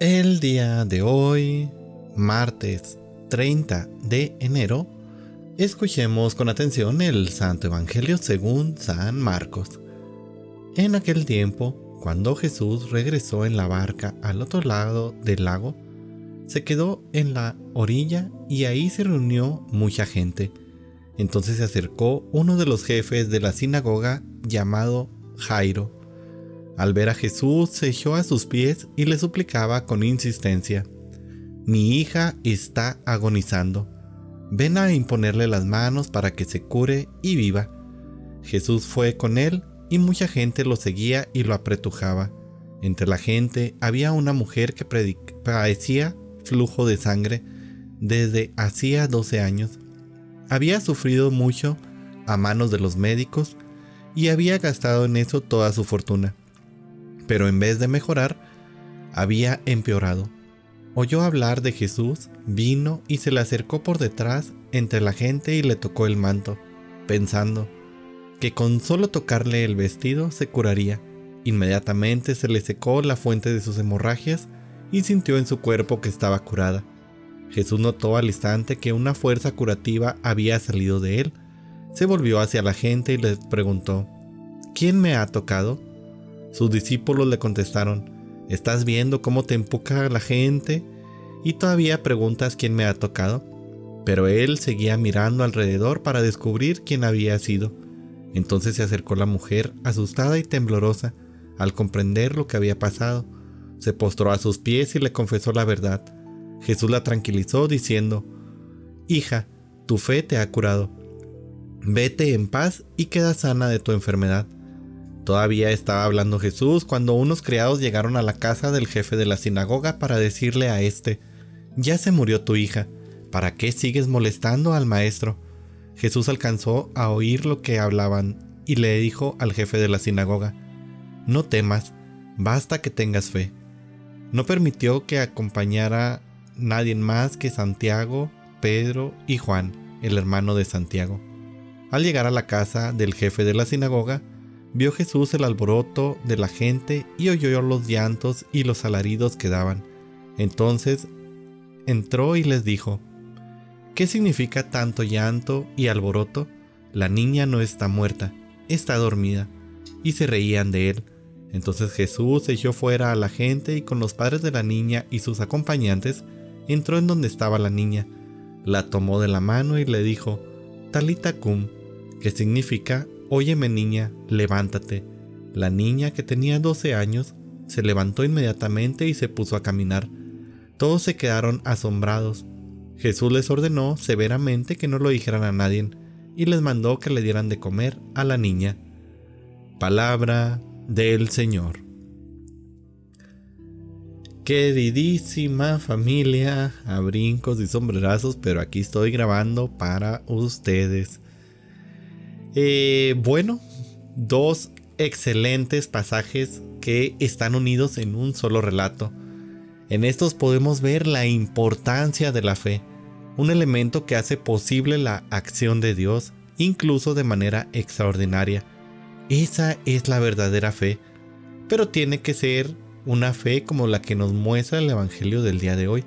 El día de hoy, martes 30 de enero, escuchemos con atención el Santo Evangelio según San Marcos. En aquel tiempo, cuando Jesús regresó en la barca al otro lado del lago, se quedó en la orilla y ahí se reunió mucha gente. Entonces se acercó uno de los jefes de la sinagoga llamado Jairo al ver a Jesús se echó a sus pies y le suplicaba con insistencia, Mi hija está agonizando. Ven a imponerle las manos para que se cure y viva. Jesús fue con él y mucha gente lo seguía y lo apretujaba. Entre la gente había una mujer que padecía flujo de sangre desde hacía 12 años. Había sufrido mucho a manos de los médicos y había gastado en eso toda su fortuna pero en vez de mejorar, había empeorado. Oyó hablar de Jesús, vino y se le acercó por detrás entre la gente y le tocó el manto, pensando que con solo tocarle el vestido se curaría. Inmediatamente se le secó la fuente de sus hemorragias y sintió en su cuerpo que estaba curada. Jesús notó al instante que una fuerza curativa había salido de él. Se volvió hacia la gente y les preguntó, ¿quién me ha tocado? Sus discípulos le contestaron, ¿estás viendo cómo te empuja la gente? Y todavía preguntas quién me ha tocado. Pero él seguía mirando alrededor para descubrir quién había sido. Entonces se acercó la mujer, asustada y temblorosa, al comprender lo que había pasado. Se postró a sus pies y le confesó la verdad. Jesús la tranquilizó diciendo, Hija, tu fe te ha curado. Vete en paz y queda sana de tu enfermedad. Todavía estaba hablando Jesús cuando unos criados llegaron a la casa del jefe de la sinagoga para decirle a éste, Ya se murió tu hija, ¿para qué sigues molestando al maestro? Jesús alcanzó a oír lo que hablaban y le dijo al jefe de la sinagoga, No temas, basta que tengas fe. No permitió que acompañara nadie más que Santiago, Pedro y Juan, el hermano de Santiago. Al llegar a la casa del jefe de la sinagoga, Vio Jesús el alboroto de la gente y oyó los llantos y los alaridos que daban. Entonces entró y les dijo, ¿qué significa tanto llanto y alboroto? La niña no está muerta, está dormida. Y se reían de él. Entonces Jesús echó fuera a la gente y con los padres de la niña y sus acompañantes entró en donde estaba la niña, la tomó de la mano y le dijo, Talita cum, que significa Óyeme niña, levántate. La niña, que tenía 12 años, se levantó inmediatamente y se puso a caminar. Todos se quedaron asombrados. Jesús les ordenó severamente que no lo dijeran a nadie y les mandó que le dieran de comer a la niña. Palabra del Señor. Queridísima familia, a brincos y sombrerazos, pero aquí estoy grabando para ustedes. Eh, bueno, dos excelentes pasajes que están unidos en un solo relato. En estos podemos ver la importancia de la fe, un elemento que hace posible la acción de Dios, incluso de manera extraordinaria. Esa es la verdadera fe, pero tiene que ser una fe como la que nos muestra el Evangelio del día de hoy,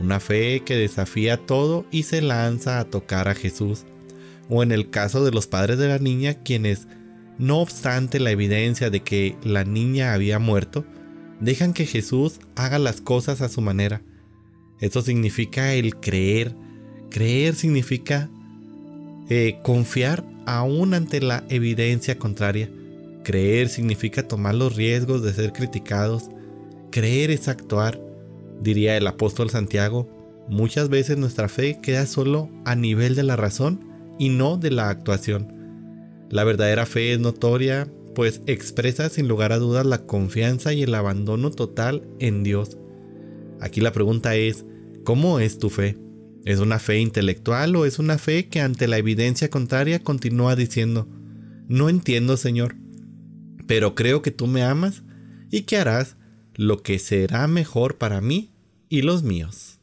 una fe que desafía todo y se lanza a tocar a Jesús o en el caso de los padres de la niña quienes, no obstante la evidencia de que la niña había muerto, dejan que Jesús haga las cosas a su manera. Eso significa el creer. Creer significa eh, confiar aún ante la evidencia contraria. Creer significa tomar los riesgos de ser criticados. Creer es actuar. Diría el apóstol Santiago, muchas veces nuestra fe queda solo a nivel de la razón y no de la actuación. La verdadera fe es notoria, pues expresa sin lugar a dudas la confianza y el abandono total en Dios. Aquí la pregunta es, ¿cómo es tu fe? ¿Es una fe intelectual o es una fe que ante la evidencia contraria continúa diciendo, no entiendo Señor, pero creo que tú me amas y que harás lo que será mejor para mí y los míos?